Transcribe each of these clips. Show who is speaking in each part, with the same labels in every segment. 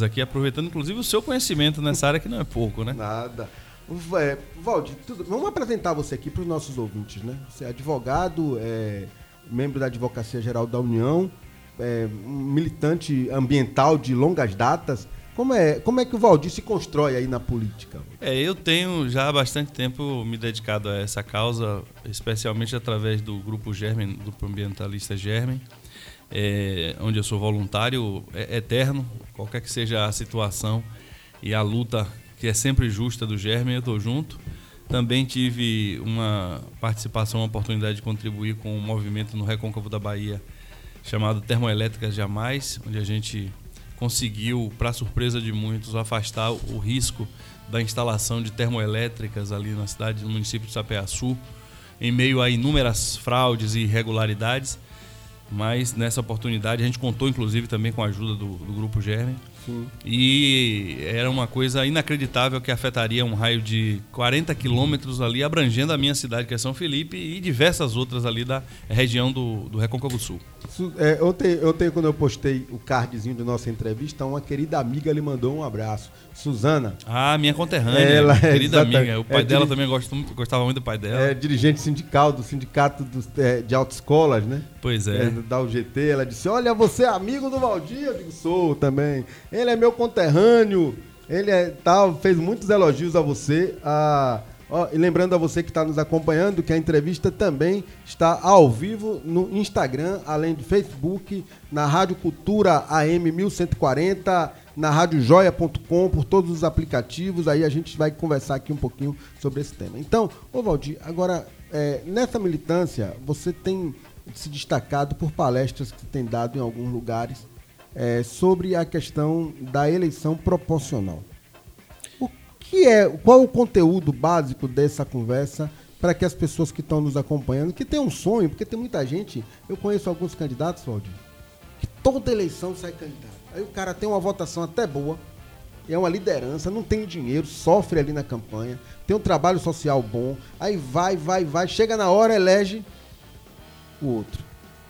Speaker 1: aqui, aproveitando inclusive o seu conhecimento nessa área que não é pouco, né?
Speaker 2: Nada. É, Valdir, vamos apresentar você aqui para os nossos ouvintes, né? Você é advogado, é, membro da Advocacia Geral da União, é, um militante ambiental de longas datas. Como é, como é que o Valdir se constrói aí na política?
Speaker 1: É, eu tenho já há bastante tempo me dedicado a essa causa, especialmente através do grupo Germen, grupo ambientalista Germen, é, onde eu sou voluntário é, eterno, qualquer que seja a situação e a luta que é sempre justa do Germen, eu estou junto. Também tive uma participação, uma oportunidade de contribuir com um movimento no Recôncavo da Bahia chamado Termoelétricas Jamais, onde a gente conseguiu, para surpresa de muitos, afastar o risco da instalação de termoelétricas ali na cidade, no município de Sapeaçu, em meio a inúmeras fraudes e irregularidades. Mas nessa oportunidade a gente contou inclusive também com a ajuda do, do Grupo Germen Sim. E era uma coisa inacreditável que afetaria um raio de 40 quilômetros ali, abrangendo a minha cidade, que é São Felipe, e diversas outras ali da região do, do Recôncavo Sul.
Speaker 2: É, ontem, ontem, quando eu postei o cardzinho da nossa entrevista, uma querida amiga lhe mandou um abraço. Suzana.
Speaker 1: Ah, minha conterrânea. Ela é querida amiga. O pai é, dela também gosta, gostava muito do pai dela.
Speaker 2: É dirigente sindical do Sindicato dos, é, de Autoescolas, né?
Speaker 1: Pois é. é.
Speaker 2: Da UGT. Ela disse: Olha, você é amigo do Valdir? Eu digo: Sou também. Ele é meu conterrâneo. Ele é tal, fez muitos elogios a você. A, e lembrando a você que está nos acompanhando que a entrevista também está ao vivo no Instagram, além do Facebook, na Rádio Cultura AM 1140, na radiojoia.com, por todos os aplicativos. Aí a gente vai conversar aqui um pouquinho sobre esse tema. Então, ô Valdir, agora, é, nessa militância, você tem se destacado por palestras que tem dado em alguns lugares é, sobre a questão da eleição proporcional. Que é, qual o conteúdo básico dessa conversa para que as pessoas que estão nos acompanhando, que têm um sonho, porque tem muita gente, eu conheço alguns candidatos, Valdir, que toda eleição sai candidato. Aí o cara tem uma votação até boa, é uma liderança, não tem dinheiro, sofre ali na campanha, tem um trabalho social bom, aí vai, vai, vai, chega na hora, elege o outro.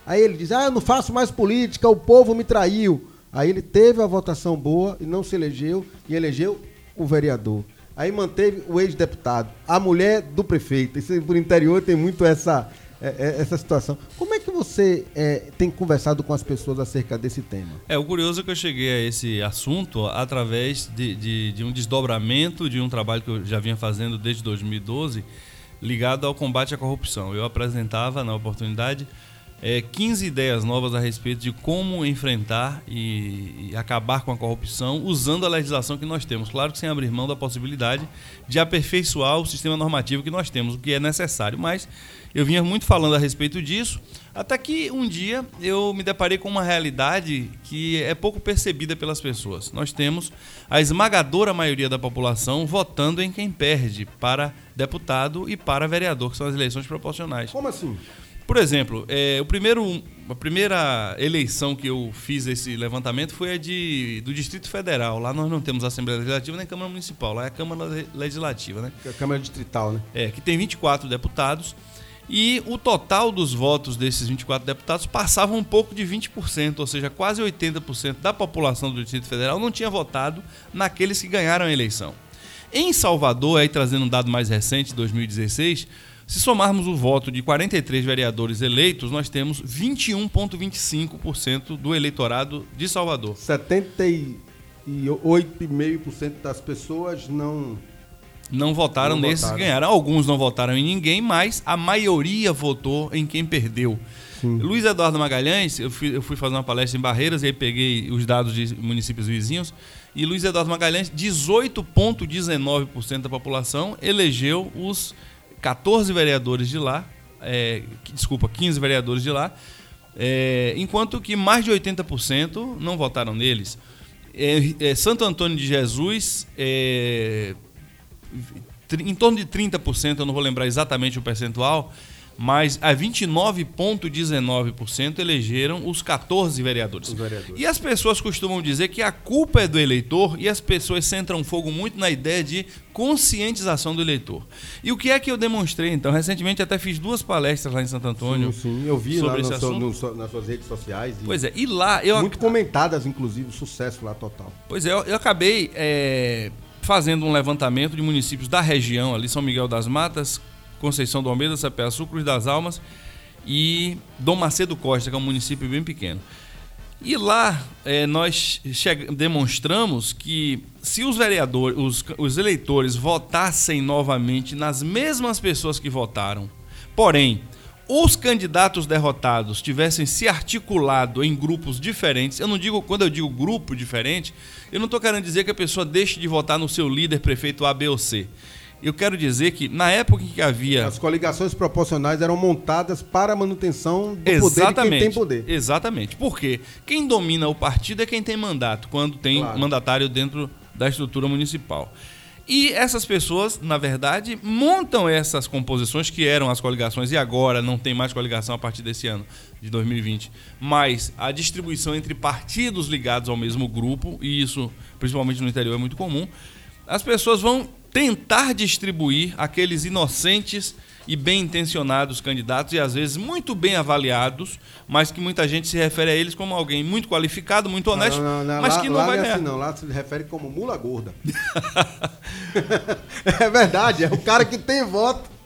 Speaker 2: Aí ele diz: Ah, eu não faço mais política, o povo me traiu. Aí ele teve a votação boa e não se elegeu, e elegeu o vereador. Aí manteve o ex-deputado, a mulher do prefeito. Isso por interior tem muito essa, é, é, essa situação. Como é que você é, tem conversado com as pessoas acerca desse tema?
Speaker 1: É, o curioso é que eu cheguei a esse assunto através de, de, de um desdobramento de um trabalho que eu já vinha fazendo desde 2012, ligado ao combate à corrupção. Eu apresentava, na oportunidade, é, 15 ideias novas a respeito de como enfrentar e, e, acabar com a corrupção usando a legislação que nós temos. Claro que sem abrir mão da possibilidade de aperfeiçoar o sistema normativo que nós temos, o que é necessário. Mas eu vinha muito falando a respeito disso, até que um dia eu me deparei com uma realidade que é pouco percebida pelas pessoas. Nós temos a esmagadora maioria da população votando em quem perde para deputado e para vereador, que são as eleições proporcionais.
Speaker 2: Como assim?
Speaker 1: Por exemplo, é, o primeiro, a primeira eleição que eu fiz esse levantamento foi a de, do Distrito Federal. Lá nós não temos Assembleia Legislativa nem Câmara Municipal, lá é a Câmara Legislativa, né?
Speaker 2: É a Câmara Distrital, né?
Speaker 1: É, que tem 24 deputados. E o total dos votos desses 24 deputados passava um pouco de 20%, ou seja, quase 80% da população do Distrito Federal não tinha votado naqueles que ganharam a eleição. Em Salvador, aí trazendo um dado mais recente, 2016, se somarmos o voto de 43 vereadores eleitos, nós temos 21,25% do eleitorado de Salvador.
Speaker 2: 78,5% das pessoas não.
Speaker 1: Não votaram não nesses votaram. que ganharam. Alguns não votaram em ninguém, mas a maioria votou em quem perdeu. Sim. Luiz Eduardo Magalhães, eu fui, eu fui fazer uma palestra em Barreiras e aí peguei os dados de municípios vizinhos. E Luiz Eduardo Magalhães, 18,19% da população elegeu os 14 vereadores de lá, é, desculpa, 15 vereadores de lá, é, enquanto que mais de 80% não votaram neles. É, é, Santo Antônio de Jesus, é, em torno de 30%, eu não vou lembrar exatamente o percentual, mas a 29,19% elegeram os 14 vereadores.
Speaker 2: Os vereadores.
Speaker 1: E as pessoas costumam dizer que a culpa é do eleitor e as pessoas centram fogo muito na ideia de conscientização do eleitor. E o que é que eu demonstrei então? Recentemente até fiz duas palestras lá em Santo Antônio.
Speaker 2: Sim, sim, eu vi lá
Speaker 1: sobre
Speaker 2: no
Speaker 1: esse assunto.
Speaker 2: no nas suas redes sociais. e
Speaker 1: Pois é, e lá eu
Speaker 2: Muito comentadas, inclusive, sucesso lá total.
Speaker 1: Pois é, eu, eu acabei é, fazendo um levantamento de municípios da região, ali São Miguel das Matas, Conceição do Almeida, Sapé-Açu, Cruz das Almas e Dom Macedo Costa, que é um município bem pequeno. E lá é, nós demonstramos que se os vereadores, os, os eleitores votassem novamente nas mesmas pessoas que votaram, porém os candidatos derrotados tivessem se articulado em grupos diferentes, eu não digo, quando eu digo grupo diferente, eu não estou querendo dizer que a pessoa deixe de votar no seu líder, prefeito A, B ou C. Eu quero dizer que na época em que havia
Speaker 2: As coligações proporcionais eram montadas para a manutenção do poder de
Speaker 1: Exatamente.
Speaker 2: quem tem poder.
Speaker 1: Exatamente. Porque quem domina o partido é quem tem mandato, quando tem
Speaker 2: Claro.
Speaker 1: mandatário dentro da estrutura municipal. E essas pessoas, na verdade, montam essas composições que eram as coligações e agora não tem mais coligação a partir desse ano, de 2020. Mas a distribuição entre partidos ligados ao mesmo grupo, e isso, principalmente no interior, é muito comum, as pessoas vão tentar distribuir aqueles inocentes e bem intencionados candidatos e às vezes muito bem avaliados, mas que muita gente se refere a eles como alguém muito qualificado, muito honesto,
Speaker 2: Não, não, não,
Speaker 1: mas
Speaker 2: lá,
Speaker 1: que não
Speaker 2: lá
Speaker 1: vai
Speaker 2: não é
Speaker 1: ganhar.
Speaker 2: assim, não. Lá se refere como mula gorda. é verdade, é o cara que tem voto.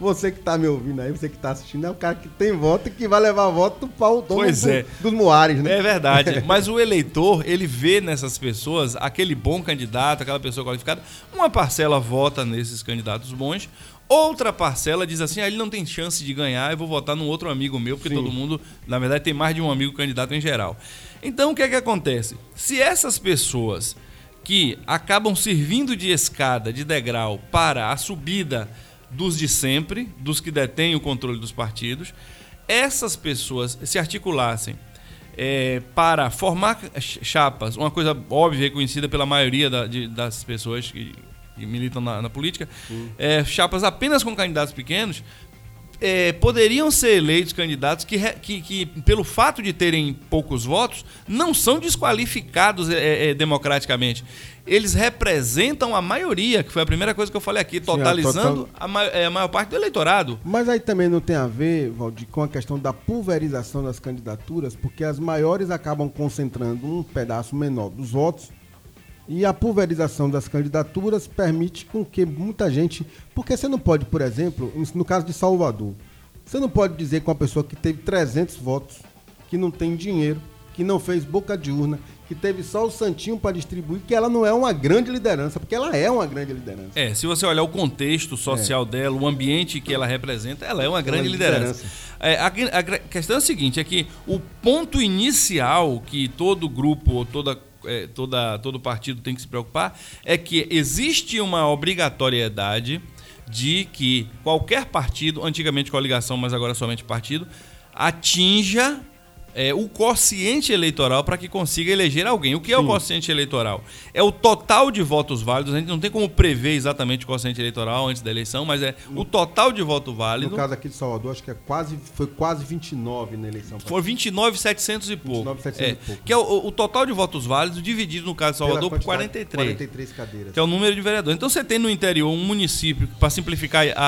Speaker 2: Você que tá me ouvindo aí, você que tá assistindo, é o cara que tem voto e que vai levar voto para o dono
Speaker 1: Pois
Speaker 2: do-
Speaker 1: é.
Speaker 2: dos muares, né?
Speaker 1: É verdade, mas o eleitor, ele vê nessas pessoas aquele bom candidato, aquela pessoa qualificada, uma parcela vota nesses candidatos bons, outra parcela diz assim, ah, ele não tem chance de ganhar, eu vou votar num outro amigo meu, porque
Speaker 2: Sim.
Speaker 1: todo mundo, na verdade, tem mais de um amigo candidato em geral. Então, o que é que acontece? Se essas pessoas que acabam servindo de escada, de degrau para a subida dos de sempre, dos que detêm o controle dos partidos, essas pessoas se articulassem é, para formar ch- chapas, uma coisa óbvia e conhecida pela maioria da- de- das pessoas que, que militam na, na política, é, chapas apenas com candidatos pequenos, é, poderiam ser eleitos candidatos que, que, que, pelo fato de terem poucos votos, não são desqualificados é, é, democraticamente. Eles representam a maioria, que foi a primeira coisa que eu falei aqui,
Speaker 2: a
Speaker 1: totalizando
Speaker 2: total-
Speaker 1: a, ma- é, a maior parte do eleitorado.
Speaker 2: Mas aí também não tem a ver, Valdir, com a questão da pulverização das candidaturas, porque as maiores acabam concentrando um pedaço menor dos votos e a pulverização das candidaturas permite com que muita gente. Porque você não pode, por exemplo, no caso de Salvador, você não pode dizer que uma pessoa que teve 300 votos, que não tem dinheiro, que não fez boca de urna, que teve só o santinho para distribuir, que ela não é uma grande liderança, porque ela é uma grande liderança.
Speaker 1: É, se você olhar o contexto social dela, o ambiente que ela representa, ela é uma grande
Speaker 2: uma
Speaker 1: liderança. É, a, a questão é a seguinte, é que o ponto inicial que todo grupo ou toda, é, toda, todo partido tem que se preocupar é que existe uma obrigatoriedade de que qualquer partido, antigamente coligação, mas agora somente partido, atinja é, o quociente eleitoral para que consiga eleger alguém. O que é o quociente eleitoral? É o total de votos válidos. A gente não tem como prever exatamente o quociente eleitoral antes da eleição, mas é o total de voto válido.
Speaker 2: No caso aqui de Salvador, acho que é quase, foi quase 29 na eleição.
Speaker 1: Foi 29,700 e pouco.
Speaker 2: 29.700
Speaker 1: É,
Speaker 2: e pouco.
Speaker 1: Que é o, o total de votos válidos dividido, no caso de Salvador, por
Speaker 2: quantidade-
Speaker 1: 43.
Speaker 2: 43 cadeiras.
Speaker 1: Que é o número de vereadores. Então você tem no interior um município, para simplificar a,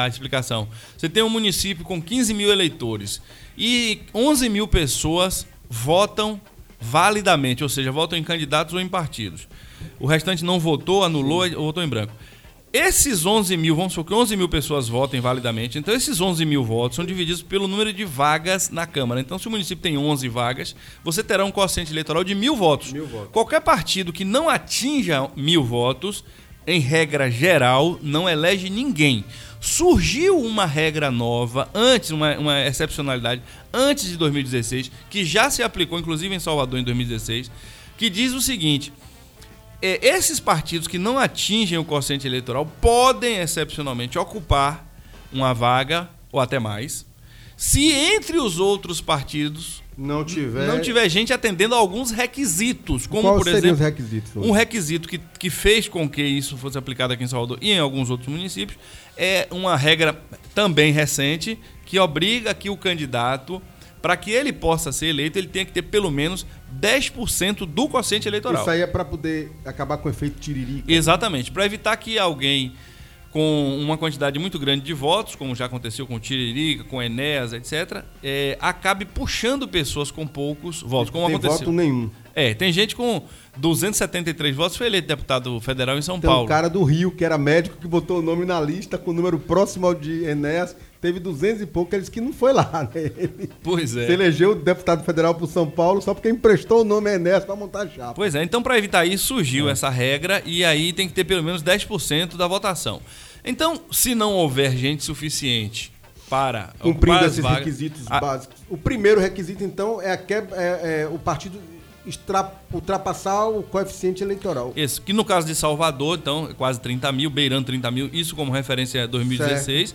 Speaker 1: a- a explicação, você tem um município com 15 mil eleitores e 11 mil pessoas votam validamente, ou seja, votam em candidatos ou em partidos. O restante não votou, anulou ou votou em branco. Esses 11 mil, vamos supor que 11 mil pessoas votem validamente, então esses 11 mil votos são divididos pelo número de vagas na Câmara. Então, se o município tem 11 vagas, você terá um quociente eleitoral de mil votos.
Speaker 2: Mil votos.
Speaker 1: Qualquer partido que não atinja mil votos, em regra geral, não elege ninguém. Surgiu uma regra nova, antes, uma, uma excepcionalidade, antes de 2016, que já se aplicou, inclusive em Salvador em 2016, que diz o seguinte: é, esses partidos que não atingem o quociente eleitoral podem, excepcionalmente, ocupar uma vaga, ou até mais, se entre os outros partidos
Speaker 2: não tiver,
Speaker 1: não tiver gente atendendo a alguns requisitos, como
Speaker 2: Quais
Speaker 1: por exemplo,
Speaker 2: os requisitos?
Speaker 1: um requisito que, que fez com que isso fosse aplicado aqui em Salvador e em alguns outros municípios é uma regra também recente que obriga que o candidato, para que ele possa ser eleito, ele tenha que ter pelo menos 10% do quociente eleitoral.
Speaker 2: Isso aí é para poder acabar com o efeito tiririca.
Speaker 1: Exatamente, para evitar que alguém com uma quantidade muito grande de votos, como já aconteceu com o Tiririca, com Enéas, etc., é, acabe puxando pessoas com poucos votos, como
Speaker 2: Tem
Speaker 1: aconteceu.
Speaker 2: voto nenhum.
Speaker 1: É, tem gente com 273 votos foi eleito deputado federal em São
Speaker 2: Tem
Speaker 1: Paulo.
Speaker 2: um cara do Rio, que era médico, que botou o nome na lista com o número próximo ao de Enéas. Teve 200 e pouco, eles que não foi lá, né? Ele
Speaker 1: Pois é.
Speaker 2: se elegeu deputado federal por São Paulo só porque emprestou o nome Enéas para montar a chapa.
Speaker 1: Pois é, então para evitar isso
Speaker 2: É.
Speaker 1: surgiu essa regra e aí tem que ter pelo menos 10% da votação. Então, se não houver gente suficiente para
Speaker 2: Cumprindo esses
Speaker 1: vagas-
Speaker 2: requisitos
Speaker 1: a-
Speaker 2: básicos. O primeiro requisito, então, é, a quebra- é- é o partido extra- ultrapassar o coeficiente eleitoral.
Speaker 1: Isso, que no caso de Salvador, então, é quase 30 mil, beirando 30 mil, isso como referência é 2016.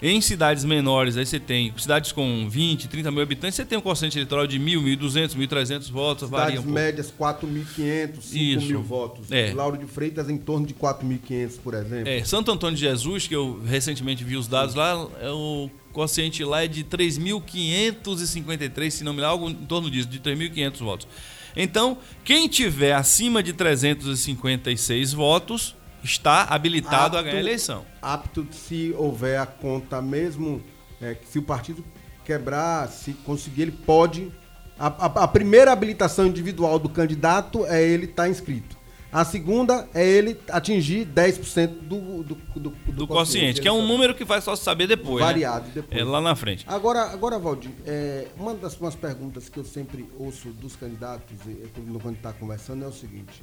Speaker 1: Em cidades menores, aí você tem cidades com 20, 30 mil habitantes, você tem um quociente eleitoral de 1.000, 1.200, 1.300 votos, varia
Speaker 2: Cidades
Speaker 1: um pouco.
Speaker 2: médias, 4.500, 5
Speaker 1: Isso.
Speaker 2: mil votos.
Speaker 1: É.
Speaker 2: Lauro de Freitas, em torno de 4.500, por exemplo.
Speaker 1: É, Santo Antônio de Jesus, que eu recentemente vi os dados lá, é o quociente lá é de 3.553, se não me engano, algo em torno disso, de 3.500 votos. Então, quem tiver acima de 356 votos está habilitado a
Speaker 2: Apto-
Speaker 1: ganhar a eleição.
Speaker 2: Apto se houver a conta mesmo, é, que se o partido quebrar, se conseguir, ele pode. A, a- a primeira habilitação individual do candidato é ele estar inscrito. A segunda é ele atingir 10% do, do, do,
Speaker 1: Do quociente, que é um número que vai só saber depois. né?
Speaker 2: variado depois.
Speaker 1: É lá na frente.
Speaker 2: Agora, agora Valdir, é, uma das umas perguntas que eu sempre ouço dos candidatos quando está conversando é o seguinte: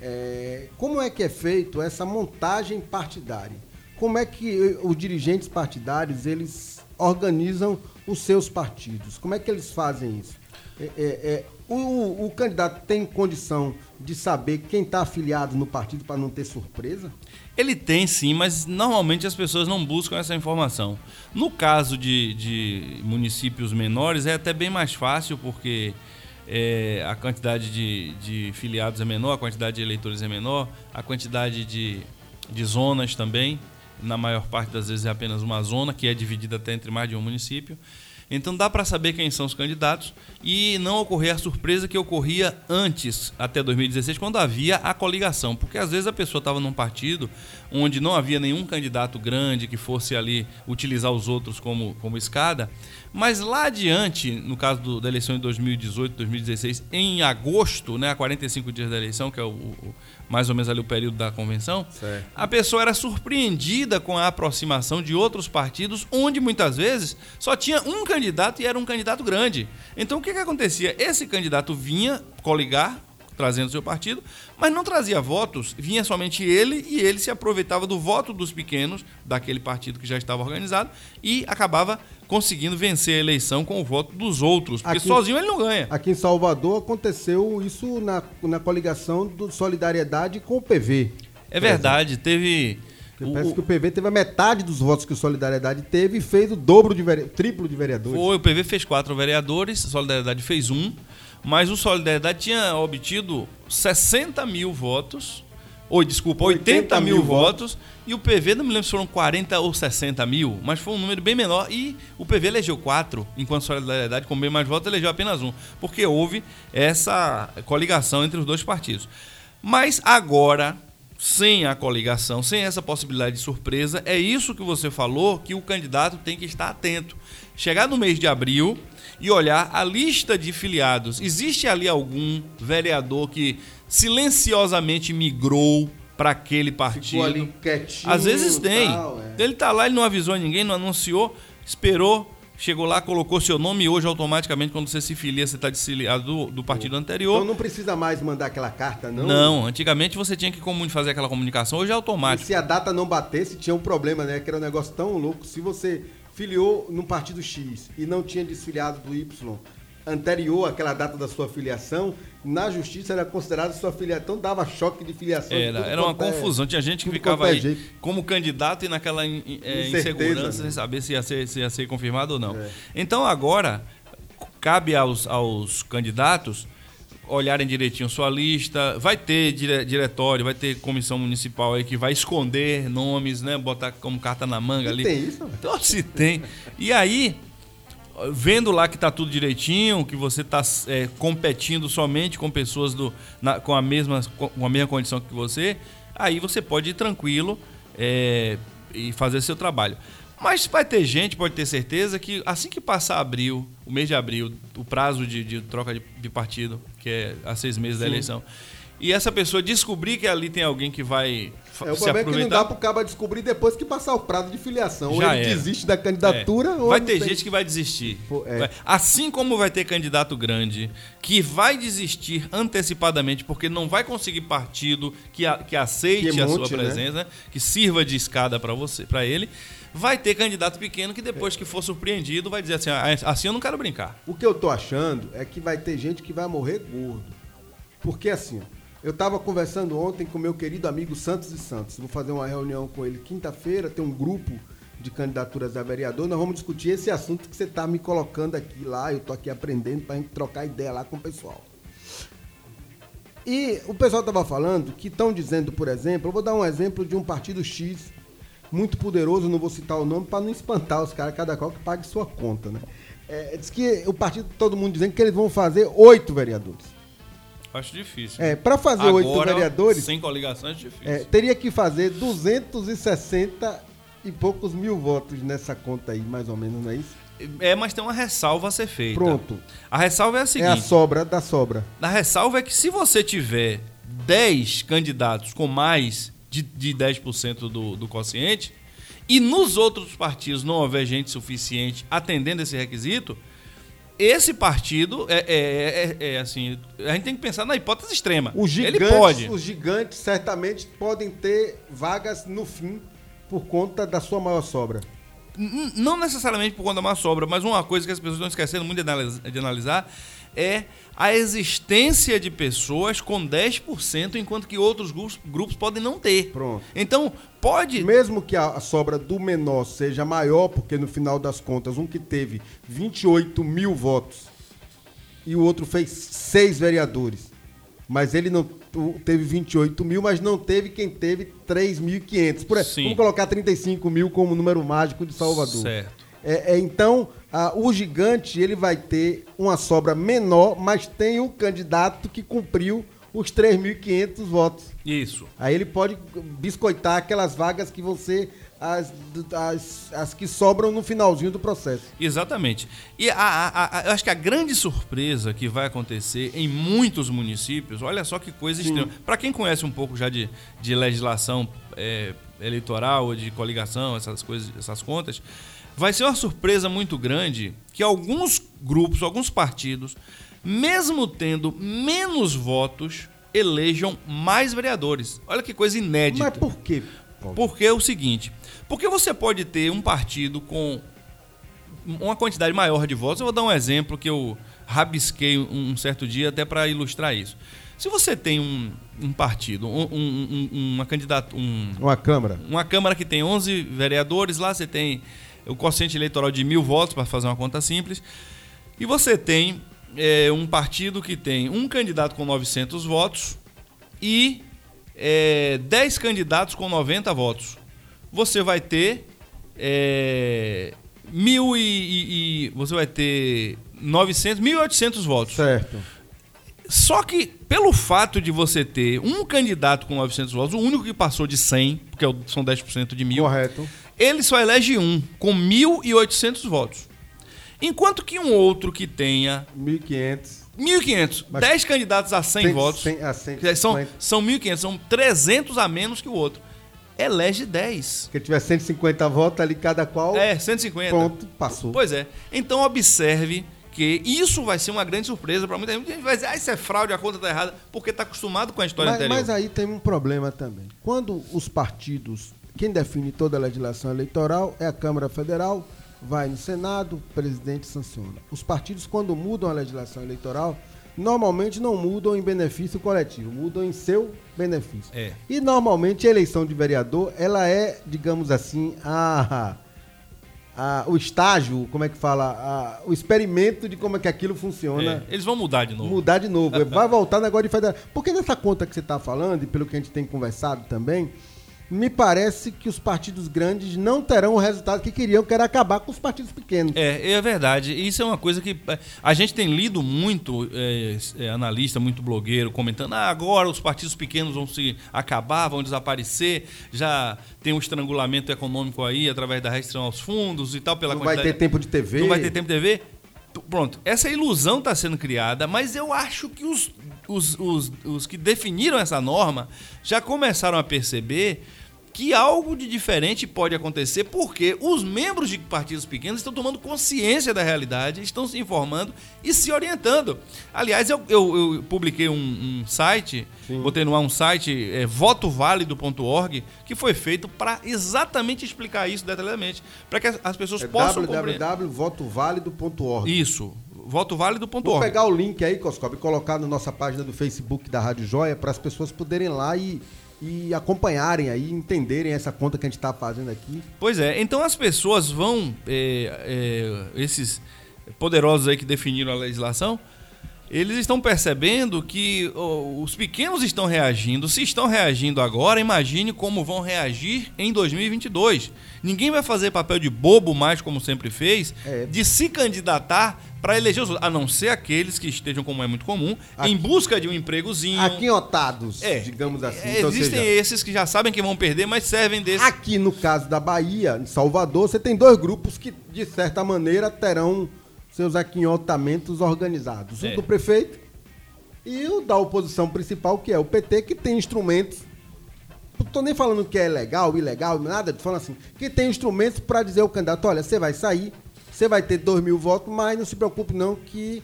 Speaker 2: é, como é que é feito essa montagem partidária? Como é que eh, os dirigentes partidários eles organizam os seus partidos? Como é que eles fazem isso? É, é, é, o, o candidato tem condição de saber quem está afiliado no partido para não ter surpresa?
Speaker 1: Ele tem sim, mas normalmente as pessoas não buscam essa informação. No caso de, de municípios menores, é até bem mais fácil, porque é, a quantidade de, de filiados é menor, a quantidade de eleitores é menor, a quantidade de, de zonas também. Na maior parte das vezes é apenas uma zona, que é dividida até entre mais de um município. Então dá para saber quem são os candidatos e não ocorrer a surpresa que ocorria antes, até 2016, quando havia a coligação. Porque às vezes a pessoa estava num partido onde não havia nenhum candidato grande que fosse ali utilizar os outros como, como escada. Mas lá adiante, no caso do- da eleição de 2018, 2016, em agosto, né, a 45 dias da eleição, que é o, o- mais ou menos ali o período da convenção,
Speaker 2: Certo.
Speaker 1: a pessoa era surpreendida com a aproximação de outros partidos, onde muitas vezes só tinha um candidato e era um candidato grande. Então o que, que acontecia? Esse candidato vinha coligar, trazendo seu partido, mas não trazia votos, vinha somente ele e ele se aproveitava do voto dos pequenos, daquele partido que já estava organizado, e acabava conseguindo vencer a eleição com o voto dos outros, porque
Speaker 2: Aqui-
Speaker 1: sozinho ele não ganha.
Speaker 2: Aqui em Salvador aconteceu isso na, na coligação do Solidariedade com o PV.
Speaker 1: É verdade, teve.
Speaker 2: Porque
Speaker 1: o-
Speaker 2: parece
Speaker 1: o-
Speaker 2: que o PV teve a metade dos votos que o Solidariedade teve e fez o dobro de vere... triplo de vereadores.
Speaker 1: Foi, o PV fez quatro vereadores, a Solidariedade fez um, mas o Solidariedade tinha obtido 60 mil votos, ou desculpa, 80,
Speaker 2: 80
Speaker 1: mil
Speaker 2: mil
Speaker 1: votos, e o PV, não me lembro se foram 40 ou 60 mil, mas foi um número bem menor, e o PV elegeu quatro, enquanto a Solidariedade, com bem mais votos, elegeu apenas um, porque houve essa coligação entre os dois partidos. Mas agora, sem a coligação, sem essa possibilidade de surpresa, é isso que você falou que o candidato tem que estar atento. Chegar no mês de abril e olhar a lista de filiados. Existe ali algum vereador que silenciosamente migrou para aquele partido?
Speaker 2: Ficou ali quietinho.
Speaker 1: Às vezes tem.
Speaker 2: tal, é.
Speaker 1: Ele tá lá, ele não avisou ninguém, não anunciou, esperou, chegou lá, colocou seu nome e hoje automaticamente quando você se filia, você está desfiliado do, do partido anterior.
Speaker 2: Então não precisa mais mandar aquela carta, não?
Speaker 1: Não, antigamente você tinha que fazer aquela comunicação, hoje é
Speaker 2: E
Speaker 1: automático.
Speaker 2: se a data não batesse, tinha um problema, né? Que era um negócio tão louco. Se você filiou num partido X e não tinha desfiliado do Y anterior àquela data da sua filiação, na justiça era considerado sua filiação. Então dava choque de filiação.
Speaker 1: Era, era uma
Speaker 2: é-
Speaker 1: confusão. Tinha gente que ficava
Speaker 2: é
Speaker 1: aí
Speaker 2: jeito.
Speaker 1: como candidato e naquela é, insegurança
Speaker 2: né?
Speaker 1: sem saber se ia, ser, se ia ser confirmado ou não.
Speaker 2: É.
Speaker 1: Então agora, cabe aos, aos candidatos olharem direitinho sua lista. Vai ter dire, diretório, vai ter comissão municipal aí que vai esconder nomes, né? Botar como carta na manga
Speaker 2: E
Speaker 1: ali.
Speaker 2: tem isso, velho?
Speaker 1: Então, se tem. E aí, vendo lá que tá tudo direitinho, que você tá é, competindo somente com pessoas do, na- com, a mesma, com a mesma condição que você, aí você pode ir tranquilo é, e fazer seu trabalho. Mas vai ter gente, pode ter certeza, que assim que passar abril, o mês de abril, o prazo de, de troca de, de partido, que é a seis meses da
Speaker 2: Sim.
Speaker 1: eleição, e essa pessoa descobrir que ali tem alguém que vai
Speaker 2: É, o
Speaker 1: se
Speaker 2: problema é que não dá pro cara descobrir depois que passar o prazo de filiação. Ou
Speaker 1: Já
Speaker 2: ele
Speaker 1: era.
Speaker 2: desiste da candidatura,
Speaker 1: É.
Speaker 2: ou
Speaker 1: Vai ter
Speaker 2: tem-
Speaker 1: gente que vai desistir.
Speaker 2: Pô, é.
Speaker 1: Vai- Assim como vai ter candidato grande que vai desistir antecipadamente porque não vai conseguir partido que, a- que aceite
Speaker 2: Que
Speaker 1: a
Speaker 2: monte,
Speaker 1: sua
Speaker 2: né?
Speaker 1: presença, que sirva de escada para você, para ele. Vai ter candidato pequeno que depois que for surpreendido vai dizer assim: "Ah, assim eu não quero brincar.
Speaker 2: O que eu tô achando é que vai ter gente que vai morrer gordo. Porque assim, ó, eu tava conversando ontem com meu querido amigo Santos e Santos. Vou fazer uma reunião com ele quinta-feira, tem um grupo de candidaturas a vereador. Nós vamos discutir esse assunto que você tá me colocando aqui lá. Eu tô aqui aprendendo pra gente trocar ideia lá com o pessoal. E o pessoal tava falando que estão dizendo, por exemplo, eu vou dar um exemplo de um partido X muito poderoso, não vou citar o nome para não espantar os caras, cada qual que pague sua conta, né? É, diz que o partido, todo mundo dizendo que eles vão fazer oito vereadores.
Speaker 1: Acho difícil.
Speaker 2: É, para fazer oito vereadores,
Speaker 1: sem coligação é difícil.
Speaker 2: é, teria que fazer 260 e poucos mil votos nessa conta aí, mais ou menos, não é isso?
Speaker 1: É, mas tem uma ressalva a ser feita.
Speaker 2: Pronto.
Speaker 1: A ressalva é a
Speaker 2: É a
Speaker 1: seguinte:
Speaker 2: sobra da sobra.
Speaker 1: A ressalva é que se você tiver 10 candidatos com mais de, de 10% do, do quociente, e nos outros partidos não houver gente suficiente atendendo esse requisito, esse partido é, é- é- é assim. A gente tem que pensar na hipótese extrema.
Speaker 2: Os
Speaker 1: Ele
Speaker 2: gigantes,
Speaker 1: pode.
Speaker 2: os gigantes certamente podem ter vagas no fim por conta da sua maior sobra.
Speaker 1: N- Não necessariamente por conta da má sobra, mas uma coisa que as pessoas estão esquecendo muito de analisar é a existência de pessoas com 10%, enquanto que outros grupos, grupos podem não ter.
Speaker 2: Pronto.
Speaker 1: Então, pode.
Speaker 2: Mesmo que a, sobra do menor seja maior, porque no final das contas, um que teve 28 mil votos e o outro fez seis vereadores. Mas ele não teve 28 mil, mas não teve quem teve 3.500. Por exemplo. Vamos colocar 35 mil como número mágico de Salvador.
Speaker 1: Certo.
Speaker 2: É, é, então, a- o gigante ele vai ter uma sobra menor, mas tem o candidato que cumpriu os 3.500 votos.
Speaker 1: Isso.
Speaker 2: Aí ele pode biscoitar aquelas vagas que você. As, as, as que sobram no finalzinho do processo.
Speaker 1: Exatamente. E a, a- a- eu acho que a grande surpresa que vai acontecer em muitos municípios, olha só que coisa extrema. Para quem conhece um pouco já de, de legislação é, eleitoral ou de coligação, essas coisas, essas contas, vai ser uma surpresa muito grande que alguns grupos, alguns partidos, mesmo tendo menos votos, elejam mais vereadores. Olha que coisa inédita.
Speaker 2: Mas por quê? Paulo?
Speaker 1: Porque é o seguinte, porque você pode ter um partido com uma quantidade maior de votos. Eu vou dar um exemplo que eu rabisquei um certo dia até para ilustrar isso. Se você tem um, um partido, um- um- um- uma candidata, um,
Speaker 2: Uma Câmara.
Speaker 1: uma Câmara que tem 11 vereadores, lá você tem o quociente eleitoral de mil votos, para fazer uma conta simples, e você tem é, um partido que tem um candidato com 900 votos e é, 10 candidatos com 90 votos. Você vai ter é, mil e, e- e- você vai ter 900, 1.800 votos.
Speaker 2: Certo.
Speaker 1: Só que, pelo fato de você ter um candidato com 900 votos, o único que passou de 100, porque é são 10% de mil,
Speaker 2: Correto.
Speaker 1: Ele só elege um, com 1.800 votos. Enquanto que um outro que tenha
Speaker 2: 1.500.
Speaker 1: 1.500,
Speaker 2: Mas
Speaker 1: 10 candidatos a 100
Speaker 2: Tem-
Speaker 1: votos,
Speaker 2: tem- a 100,
Speaker 1: são, são 1.500, são 300 a menos que o outro, elege 10.
Speaker 2: Porque tiver 150 votos ali, cada qual.
Speaker 1: É, 150.
Speaker 2: Pronto, passou.
Speaker 1: Pois é. Então observe que isso vai ser uma grande surpresa para muita gente. Muita gente vai dizer, ah, isso é fraude, a conta está errada, porque está acostumado com a história
Speaker 2: Mas,
Speaker 1: anterior.
Speaker 2: mas aí tem um problema também. Quando os partidos, quem define toda a legislação eleitoral é a Câmara Federal, vai no Senado, o presidente sanciona. Os partidos, quando mudam a legislação eleitoral, normalmente não mudam em benefício coletivo, mudam em seu benefício.
Speaker 1: É.
Speaker 2: E normalmente a eleição de vereador, ela é, digamos assim, a, a, o estágio, como é que fala? A, o experimento de como é que aquilo funciona.
Speaker 1: É, eles vão mudar de novo.
Speaker 2: Mudar de novo. Vai voltar negócio de federal. Porque nessa conta que você está falando, e pelo que a gente tem conversado também, me parece que os partidos grandes não terão o resultado que queriam, que era acabar com os partidos pequenos.
Speaker 1: É, é verdade. Isso é uma coisa que é, a gente tem lido muito, é, é, analista, muito blogueiro, comentando: ah, agora os partidos pequenos vão se acabar, vão desaparecer, já tem um estrangulamento econômico aí através da restrição aos fundos e tal. Pela
Speaker 2: não vai ter tempo de TV.
Speaker 1: Não vai ter tempo de TV. Pronto, essa ilusão está sendo criada, mas eu acho que os, os, os, os que definiram essa norma já começaram a perceber que algo de diferente pode acontecer porque os membros de partidos pequenos estão tomando consciência da realidade, estão se informando e se orientando. Aliás, eu, eu, eu publiquei um, um site, Sim. botei no ar um site, é, votoválido.org, que foi feito para exatamente explicar isso detalhadamente, para que as pessoas é possam
Speaker 2: www.votoválido.org.
Speaker 1: Isso, votoválido.org.
Speaker 2: Vou pegar o link aí, Coscob, e colocar na nossa página do Facebook da Rádio Joia para as pessoas poderem lá e e acompanharem aí, entenderem essa conta que a gente está fazendo aqui.
Speaker 1: Pois é, então as pessoas vão, é, é, esses poderosos aí que definiram a legislação, eles estão percebendo que oh, os pequenos estão reagindo. Se estão reagindo agora, imagine como vão reagir em 2022. Ninguém vai fazer papel de bobo mais, como sempre fez, é. de se candidatar para eleger os outros, a não ser aqueles que estejam, como é muito comum, Aqui, em busca de um empregozinho.
Speaker 2: Aquinhotados, é, digamos assim.
Speaker 1: É, então, existem seja, esses que já sabem que vão perder, mas servem desse.
Speaker 2: Aqui no caso da Bahia, em Salvador, você tem dois grupos que, de certa maneira, terão seus aquinhotamentos organizados. O é. do prefeito e o da oposição principal, que é o PT, que tem instrumentos. Não estou nem falando que é legal, ilegal, nada, estou falando assim, que tem instrumentos para dizer ao candidato, olha, você vai sair, você vai ter dois mil votos, mas não se preocupe não que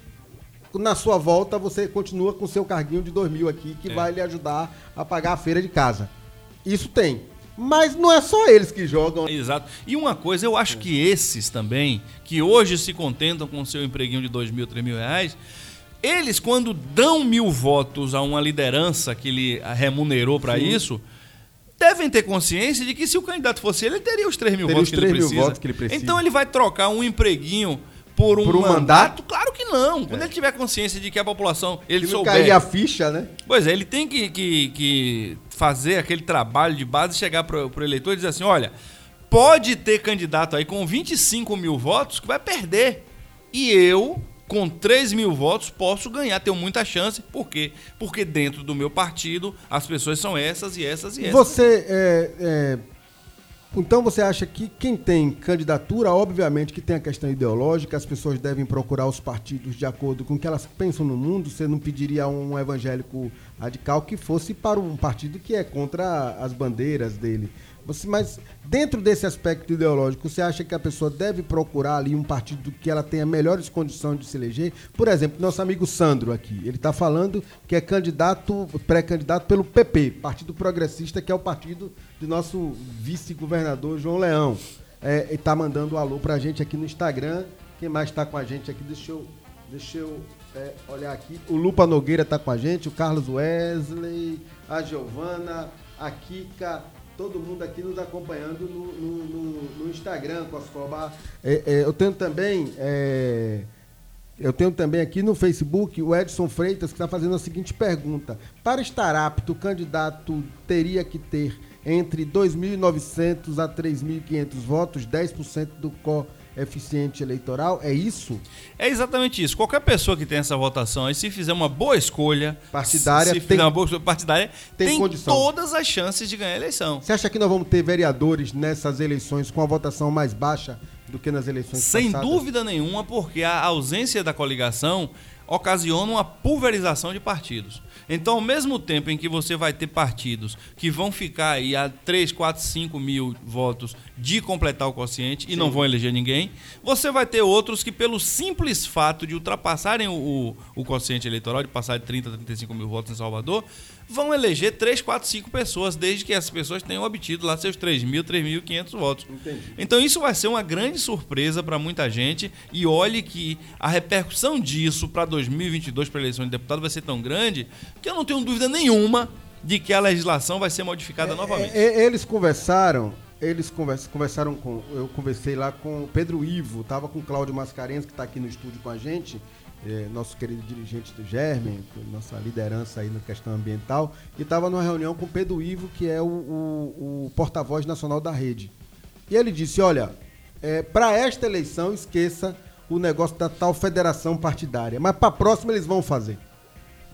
Speaker 2: na sua volta você continua com seu carguinho de dois mil aqui, que é. vai lhe ajudar a pagar a feira de casa. Isso tem. Mas não é só eles que jogam.
Speaker 1: Exato. E uma coisa, eu acho que esses também, que hoje se contentam com o seu empreguinho de dois mil, três mil reais, eles, quando dão mil votos a uma liderança que ele remunerou para isso, devem ter consciência de que se o candidato fosse ele, ele teria os 3 mil, votos, que ele, votos que ele precisa. Então ele vai trocar um empreguinho por um, por um mandato? mandato? Claro que não. Quando é. ele tiver consciência de que a população. Ele
Speaker 2: que souber. cair a ficha, né?
Speaker 1: Pois é, ele tem que, que, que fazer aquele trabalho de base, chegar para o eleitor e dizer assim: olha, pode ter candidato aí com 25 mil votos que vai perder. E eu, com 3 mil votos, posso ganhar, tenho muita chance. Por quê? Porque dentro do meu partido as pessoas são essas e essas e essas.
Speaker 2: Você é, é então você acha que quem tem candidatura, obviamente que tem a questão ideológica, as pessoas devem procurar os partidos de acordo com o que elas pensam no mundo. Você não pediria a um evangélico radical que fosse para um partido que é contra as bandeiras dele. Você, mas dentro desse aspecto ideológico, você acha que a pessoa deve procurar ali um partido que ela tenha melhores condições de se eleger? Por exemplo, nosso amigo Sandro aqui, ele está falando que é candidato, pré-candidato pelo PP, Partido Progressista, que é o partido do nosso vice-governador João Leão. É, ele está mandando um alô para a gente aqui no Instagram. Quem mais está com a gente aqui? Deixa eu, deixa eu é, olhar aqui. O Lupa Nogueira está com a gente, o Carlos Wesley, a Giovana, a Kika todo mundo aqui nos acompanhando no, no, no, no Instagram, Coscoba. É, é, eu tenho também. É, eu tenho também aqui no Facebook o Edson Freitas que está fazendo a seguinte pergunta: Para estar apto, o candidato teria que ter entre 2.900 a 3.500 votos, 10% do co eficiente eleitoral? É isso?
Speaker 1: É exatamente isso. Qualquer pessoa que tem essa votação aí, se fizer uma boa escolha
Speaker 2: partidária,
Speaker 1: se
Speaker 2: tem,
Speaker 1: uma boa partidária, tem, tem todas as chances de ganhar a eleição.
Speaker 2: Você acha que nós vamos ter vereadores nessas eleições com a votação mais baixa do que nas eleições
Speaker 1: Sem
Speaker 2: passadas?
Speaker 1: dúvida nenhuma, porque a ausência da coligação ocasiona uma pulverização de partidos. Então, ao mesmo tempo em que você vai ter partidos que vão ficar aí a 3, 4, 5 mil votos de completar o quociente Sim. e não vão eleger ninguém, você vai ter outros que, pelo simples fato de ultrapassarem o, o, o quociente eleitoral, de passar de 30 a 35 mil votos em Salvador, vão eleger 3, 4, 5 pessoas, desde que essas pessoas tenham obtido lá seus 3 mil, 3.500 votos. Entendi. Então isso vai ser uma grande surpresa para muita gente e olhe que a repercussão disso para 2022, para a eleição de deputado, vai ser tão grande que eu não tenho dúvida nenhuma de que a legislação vai ser modificada é, novamente.
Speaker 2: É, eles conversaram eles conversaram com. Eu conversei lá com o Pedro Ivo, tava com o Cláudio Mascarenhas, que está aqui no estúdio com a gente, é, nosso querido dirigente do Germen, nossa liderança aí na questão ambiental, e estava numa reunião com o Pedro Ivo, que é o, o, o porta-voz nacional da rede. E ele disse: olha, é, para esta eleição, esqueça o negócio da tal federação partidária, mas para a próxima eles vão fazer.